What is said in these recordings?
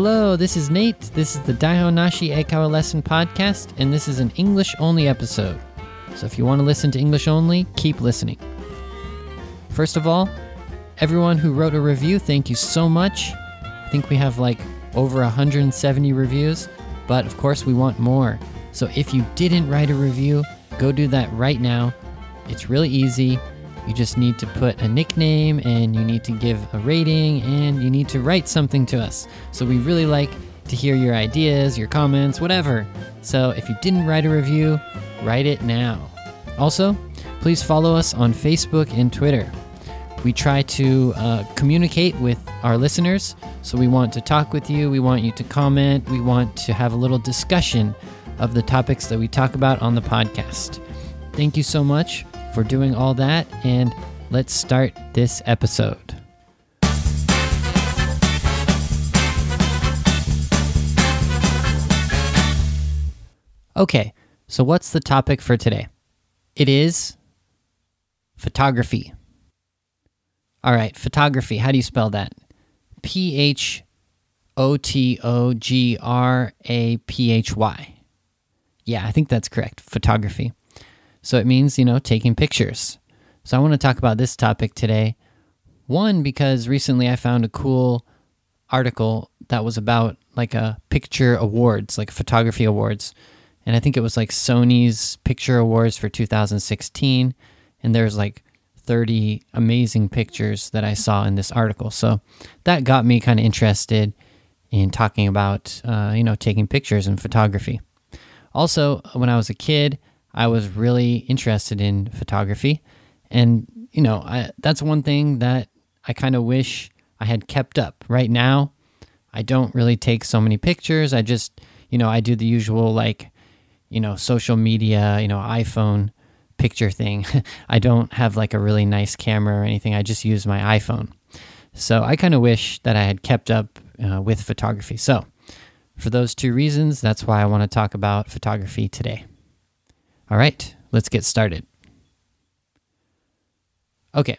Hello, this is Nate. This is the Daihon Nashi Eikaiwa Lesson Podcast, and this is an English only episode. So if you want to listen to English only, keep listening. First of all, everyone who wrote a review, thank you so much. I think we have like over 170 reviews, but of course we want more. So if you didn't write a review, go do that right now. It's really easy. You just need to put a nickname and you need to give a rating and you need to write something to us. So we really like to hear your ideas, your comments, whatever. So if you didn't write a review, write it now. Also, please follow us on Facebook and Twitter. We try to uh, communicate with our listeners, so we want to talk with you, we want you to comment, we want to have a little discussion of the topics that we talk about on the podcast. Thank you so much for doing all that, and let's start this episode. Okay, so what's the topic for today? It is photography. All right, photography. How do you spell that? P H O T O G R A P H Y. Yeah, I think that's correct. Photography. So it means, you know, taking pictures. So I want to talk about this topic today. One, because recently I found a cool article that was about like a picture awards, like photography awards. And I think it was like Sony's picture awards for 2016. And there's like 30 amazing pictures that I saw in this article. So that got me kind of interested in talking about, uh, you know, taking pictures and photography. Also, when I was a kid, I was really interested in photography. And, you know, I, that's one thing that I kind of wish I had kept up. Right now, I don't really take so many pictures. I just, you know, I do the usual, like, you know, social media, you know, iPhone picture thing. I don't have like a really nice camera or anything. I just use my iPhone. So I kind of wish that I had kept up uh, with photography. So, for those two reasons, that's why I want to talk about photography today. All right, let's get started. Okay,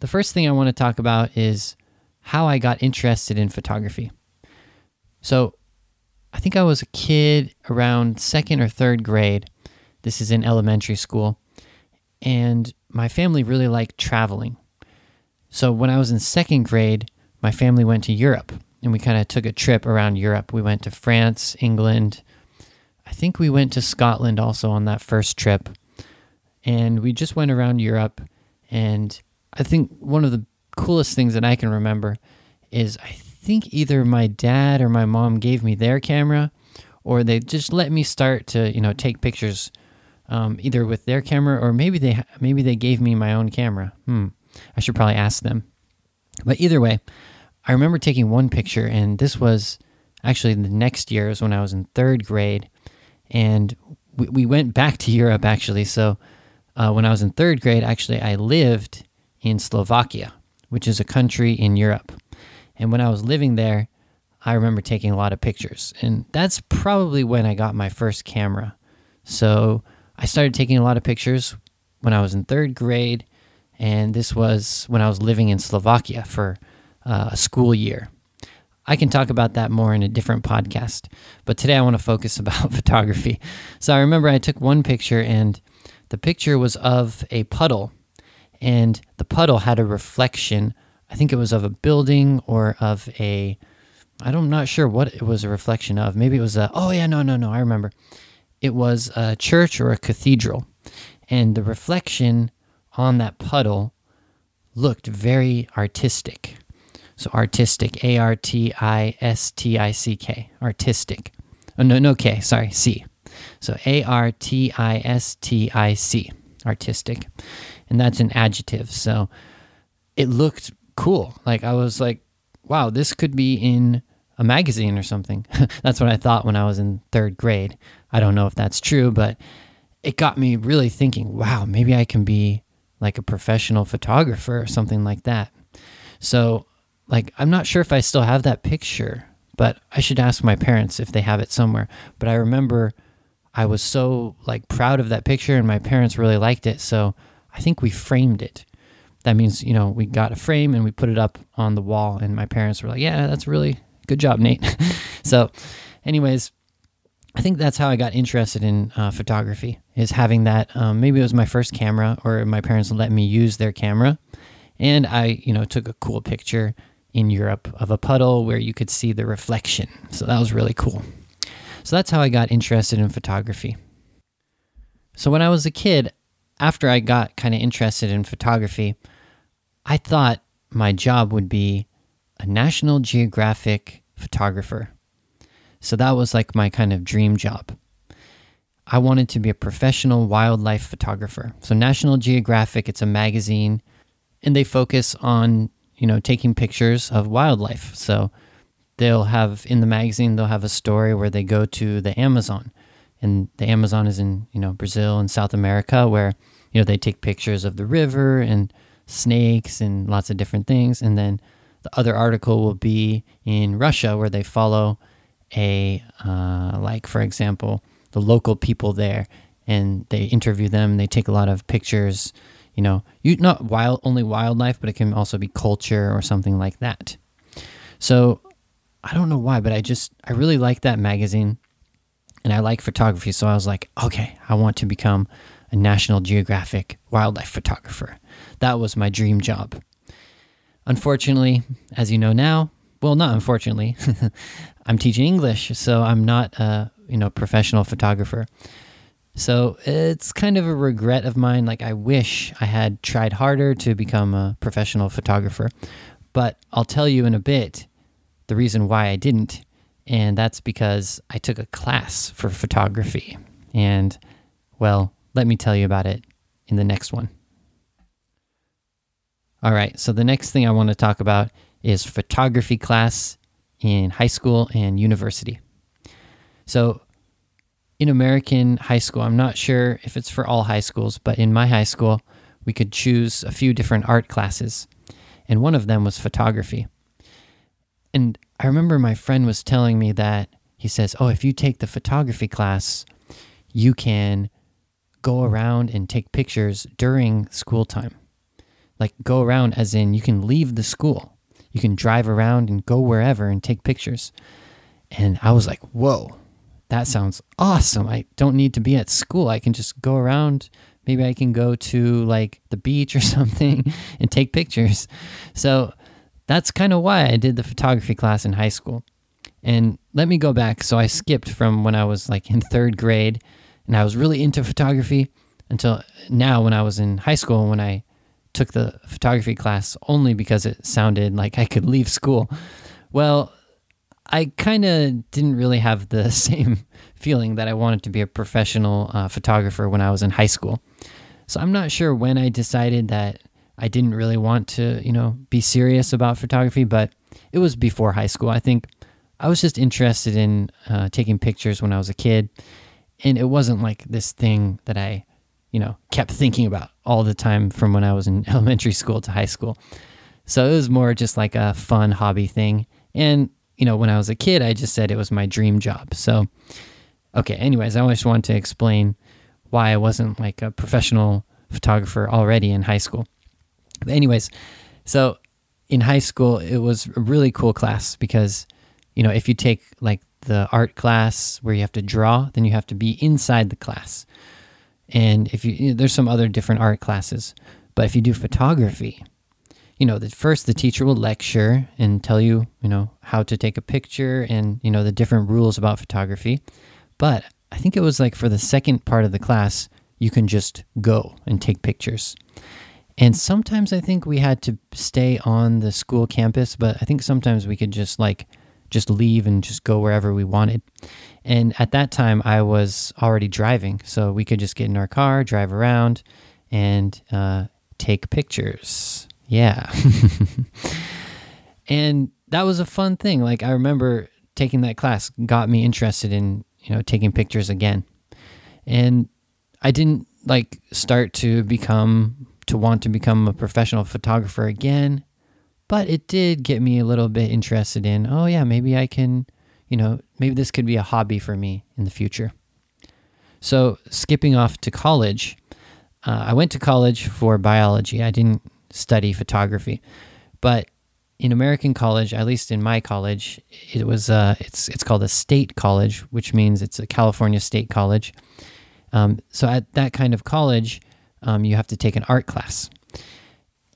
the first thing I want to talk about is how I got interested in photography. So, I think I was a kid around second or third grade. This is in elementary school. And my family really liked traveling. So, when I was in second grade, my family went to Europe and we kind of took a trip around Europe. We went to France, England, I think we went to Scotland also on that first trip. And we just went around Europe. And I think one of the coolest things that I can remember is I think either my dad or my mom gave me their camera or they just let me start to, you know, take pictures um, either with their camera or maybe they maybe they gave me my own camera. Hmm. I should probably ask them. But either way, I remember taking one picture and this was actually the next year was when I was in 3rd grade and we, we went back to Europe actually. So uh, when I was in third grade, actually, I lived in Slovakia, which is a country in Europe. And when I was living there, I remember taking a lot of pictures. And that's probably when I got my first camera. So I started taking a lot of pictures when I was in third grade. And this was when I was living in Slovakia for uh, a school year. I can talk about that more in a different podcast. But today I want to focus about photography. So I remember I took one picture and the picture was of a puddle and the puddle had a reflection. I think it was of a building or of a I'm not sure what it was a reflection of. Maybe it was a Oh yeah, no, no, no, I remember. It was a church or a cathedral. And the reflection on that puddle looked very artistic. So artistic, A R T I S T I C K, artistic. Oh, no, no K, sorry, C. So A R T I S T I C, artistic. And that's an adjective. So it looked cool. Like I was like, wow, this could be in a magazine or something. that's what I thought when I was in third grade. I don't know if that's true, but it got me really thinking, wow, maybe I can be like a professional photographer or something like that. So like I'm not sure if I still have that picture, but I should ask my parents if they have it somewhere. But I remember I was so like proud of that picture and my parents really liked it, so I think we framed it. That means, you know, we got a frame and we put it up on the wall and my parents were like, "Yeah, that's really Good job, Nate. so, anyways, I think that's how I got interested in uh, photography. Is having that. Um, maybe it was my first camera, or my parents let me use their camera, and I, you know, took a cool picture in Europe of a puddle where you could see the reflection. So that was really cool. So that's how I got interested in photography. So when I was a kid, after I got kind of interested in photography, I thought my job would be a National Geographic photographer. So that was like my kind of dream job. I wanted to be a professional wildlife photographer. So National Geographic, it's a magazine and they focus on, you know, taking pictures of wildlife. So they'll have in the magazine they'll have a story where they go to the Amazon. And the Amazon is in, you know, Brazil and South America where, you know, they take pictures of the river and snakes and lots of different things and then the other article will be in Russia where they follow a uh, like for example the local people there and they interview them they take a lot of pictures you know you not wild only wildlife but it can also be culture or something like that. So i don't know why but i just i really like that magazine and i like photography. So i was like okay i want to become a national geographic wildlife photographer. That was my dream job. Unfortunately as you know now well not unfortunately i'm teaching english so i'm not a you know professional photographer so it's kind of a regret of mine. Like, I wish I had tried harder to become a professional photographer. But I'll tell you in a bit the reason why I didn't. And that's because I took a class for photography. And, well, let me tell you about it in the next one. All right, so the next thing I want to talk about is photography class in high school and university. So, in American high school, I'm not sure if it's for all high schools, but in my high school, we could choose a few different art classes. And one of them was photography. And I remember my friend was telling me that he says, Oh, if you take the photography class, you can go around and take pictures during school time. Like, go around, as in, you can leave the school. You can drive around and go wherever and take pictures. And I was like, Whoa, that sounds awesome. I don't need to be at school. I can just go around. Maybe I can go to like the beach or something and take pictures. So that's kind of why I did the photography class in high school. And let me go back. So I skipped from when I was like in third grade and I was really into photography until now when I was in high school when I took the photography class only because it sounded like I could leave school. Well, I kind of didn't really have the same feeling that I wanted to be a professional uh, photographer when I was in high school. So I'm not sure when I decided that I didn't really want to, you know, be serious about photography, but it was before high school. I think I was just interested in uh, taking pictures when I was a kid, and it wasn't like this thing that I, you know, kept thinking about all the time from when I was in elementary school to high school. So it was more just like a fun hobby thing. And you know, when I was a kid, I just said it was my dream job. So, okay, anyways, I just want to explain why I wasn't like a professional photographer already in high school. But, anyways, so in high school, it was a really cool class because, you know, if you take like the art class where you have to draw, then you have to be inside the class. And if you, there's some other different art classes, but if you do photography, you know, that first the teacher will lecture and tell you, you know, how to take a picture and, you know, the different rules about photography. But I think it was like for the second part of the class, you can just go and take pictures. And sometimes I think we had to stay on the school campus, but I think sometimes we could just like just leave and just go wherever we wanted. And at that time, I was already driving, so we could just get in our car, drive around, and uh, take pictures. Yeah. and that was a fun thing. Like I remember taking that class got me interested in, you know, taking pictures again. And I didn't like start to become to want to become a professional photographer again, but it did get me a little bit interested in, oh yeah, maybe I can, you know, maybe this could be a hobby for me in the future. So, skipping off to college, uh, I went to college for biology. I didn't study photography. But in American college, at least in my college, it was uh, it's it's called a state college, which means it's a California state college. Um, so at that kind of college, um, you have to take an art class,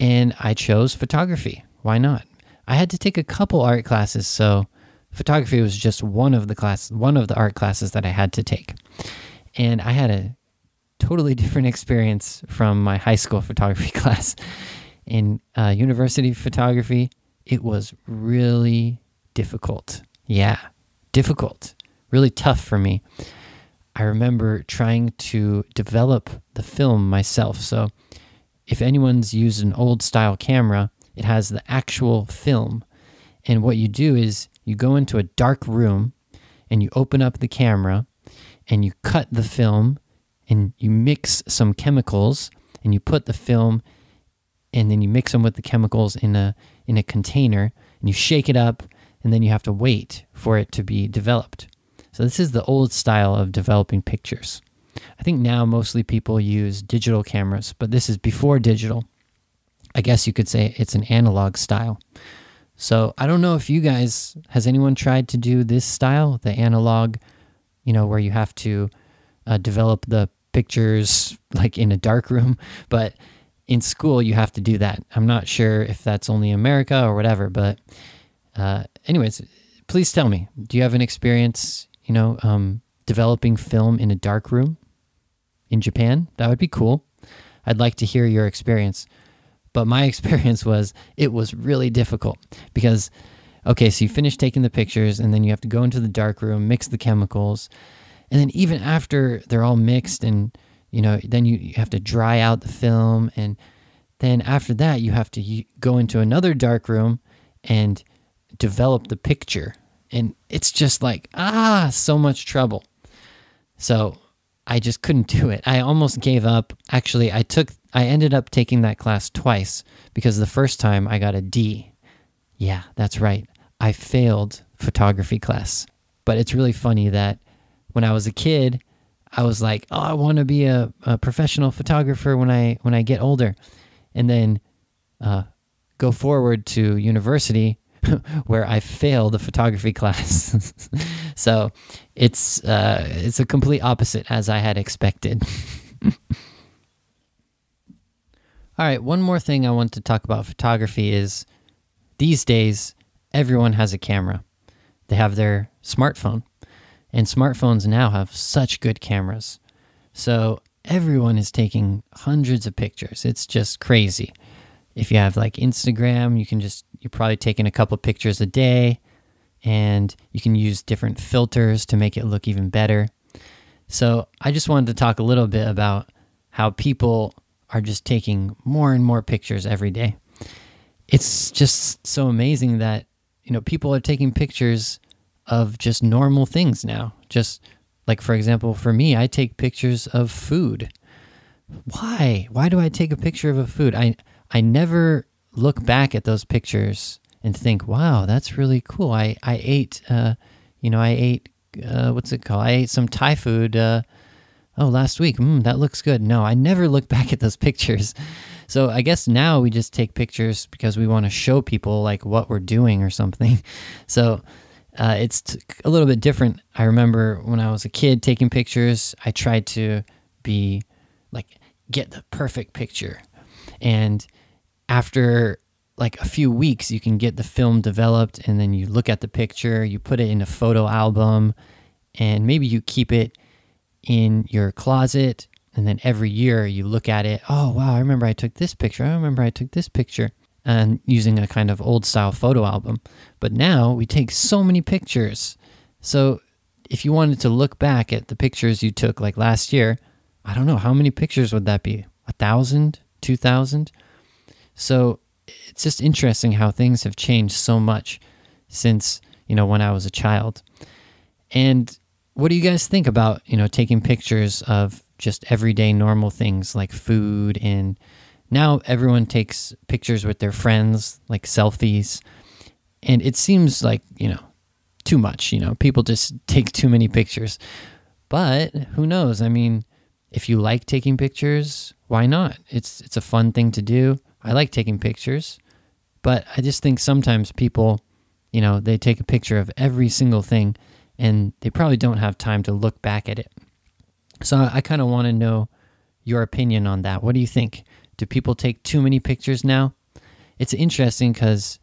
and I chose photography. Why not? I had to take a couple art classes, so photography was just one of the class, one of the art classes that I had to take, and I had a totally different experience from my high school photography class. In uh, university photography, it was really difficult. Yeah, difficult, really tough for me. I remember trying to develop the film myself. So, if anyone's used an old style camera, it has the actual film. And what you do is you go into a dark room and you open up the camera and you cut the film and you mix some chemicals and you put the film and then you mix them with the chemicals in a in a container and you shake it up and then you have to wait for it to be developed. So this is the old style of developing pictures. I think now mostly people use digital cameras, but this is before digital. I guess you could say it's an analog style. So I don't know if you guys has anyone tried to do this style, the analog, you know, where you have to uh, develop the pictures like in a dark room, but in school you have to do that. I'm not sure if that's only America or whatever, but uh, anyways, please tell me, do you have an experience, you know, um, developing film in a dark room in Japan? That would be cool. I'd like to hear your experience. But my experience was it was really difficult because, okay, so you finish taking the pictures and then you have to go into the dark room, mix the chemicals. And then even after they're all mixed and you know then you, you have to dry out the film and then after that you have to go into another dark room and develop the picture. And it's just like ah so much trouble. So i just couldn't do it. I almost gave up. Actually i took i ended up taking that class twice because the first time i got a d. Yeah that's right. I failed photography class. But it's really funny that when i was a kid I was like, oh, I want to be a, a, professional photographer when I when I get older, and then uh, go forward to university where I failed the photography class. so it's uh, it's a complete opposite as I had expected. All right, one more thing I want to talk about photography is these days everyone has a camera. They have their smartphone. And smartphones now have such good cameras. So everyone is taking hundreds of pictures. It's just crazy. If you have like Instagram, you can just, you're probably taking a couple pictures a day and you can use different filters to make it look even better. So I just wanted to talk a little bit about how people are just taking more and more pictures every day. It's just so amazing that, you know, people are taking pictures of just normal things now. Just like, for example, for me, I take pictures of food. Why? Why do I take a picture of a food? I, I never look back at those pictures and think, wow, that's really cool. I, I ate, uh, you know, I ate, uh, what's it called? I ate some Thai food, uh, oh, last week. Mm, that looks good. No, I never look back at those pictures. So I guess now we just take pictures because we want to show people like what we're doing or something. So uh, it's t- a little bit different. I remember when I was a kid taking pictures, I tried to be like, get the perfect picture. And after like a few weeks, you can get the film developed, and then you look at the picture, you put it in a photo album, and maybe you keep it in your closet. And then every year you look at it. Oh, wow, I remember I took this picture. I remember I took this picture and using a kind of old style photo album. But now we take so many pictures. So if you wanted to look back at the pictures you took like last year, I don't know, how many pictures would that be? A thousand? Two thousand? So it's just interesting how things have changed so much since, you know, when I was a child. And what do you guys think about, you know, taking pictures of just everyday normal things like food and now everyone takes pictures with their friends, like selfies. And it seems like, you know, too much. You know, people just take too many pictures. But who knows? I mean, if you like taking pictures, why not? It's it's a fun thing to do. I like taking pictures. But I just think sometimes people, you know, they take a picture of every single thing and they probably don't have time to look back at it. So I, I kind of want to know your opinion on that. What do you think? Do people take too many pictures now? It's interesting because,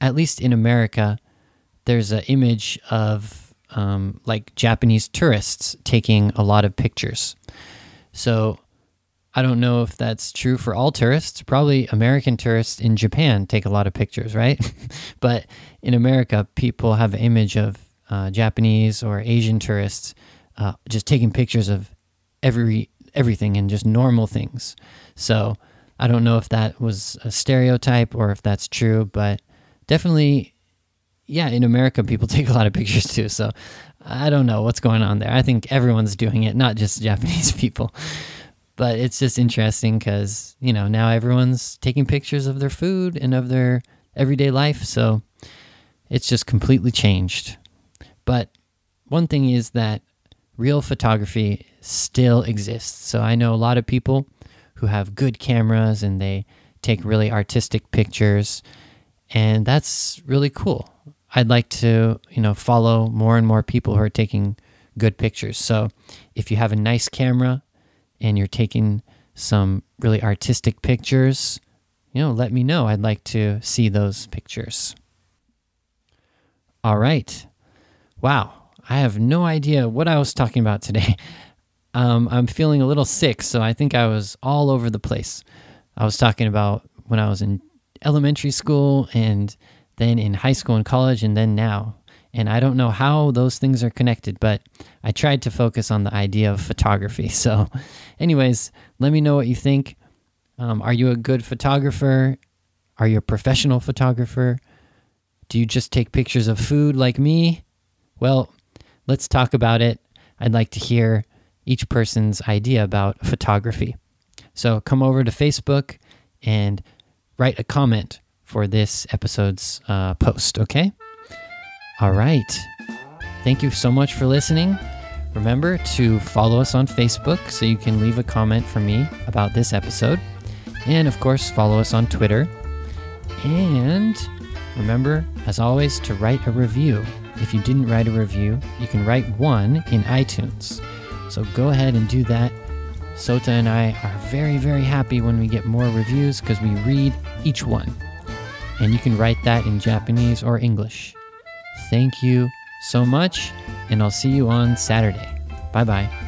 at least in America, there's an image of um, like Japanese tourists taking a lot of pictures. So I don't know if that's true for all tourists. Probably American tourists in Japan take a lot of pictures, right? but in America, people have an image of uh, Japanese or Asian tourists uh, just taking pictures of every everything and just normal things. So I don't know if that was a stereotype or if that's true, but definitely, yeah, in America, people take a lot of pictures too. So I don't know what's going on there. I think everyone's doing it, not just Japanese people. But it's just interesting because, you know, now everyone's taking pictures of their food and of their everyday life. So it's just completely changed. But one thing is that real photography still exists. So I know a lot of people who have good cameras and they take really artistic pictures and that's really cool. I'd like to, you know, follow more and more people who are taking good pictures. So if you have a nice camera and you're taking some really artistic pictures, you know, let me know. I'd like to see those pictures. All right. Wow. I have no idea what I was talking about today. Um, I'm feeling a little sick, so I think I was all over the place. I was talking about when I was in elementary school and then in high school and college and then now. And I don't know how those things are connected, but I tried to focus on the idea of photography. So, anyways, let me know what you think. Um, are you a good photographer? Are you a professional photographer? Do you just take pictures of food like me? Well, let's talk about it. I'd like to hear each person's idea about photography. So come over to Facebook and write a comment for this episode's uh, post, okay? All right. Thank you so much for listening. Remember to follow us on Facebook so you can leave a comment for me about this episode. And of course, follow us on Twitter. And remember, as always, to write a review. If you didn't write a review, you can write one in iTunes. So go ahead and do that. Sota and I are very, very happy when we get more reviews because we read each one. And you can write that in Japanese or English. Thank you so much, and I'll see you on Saturday. Bye bye.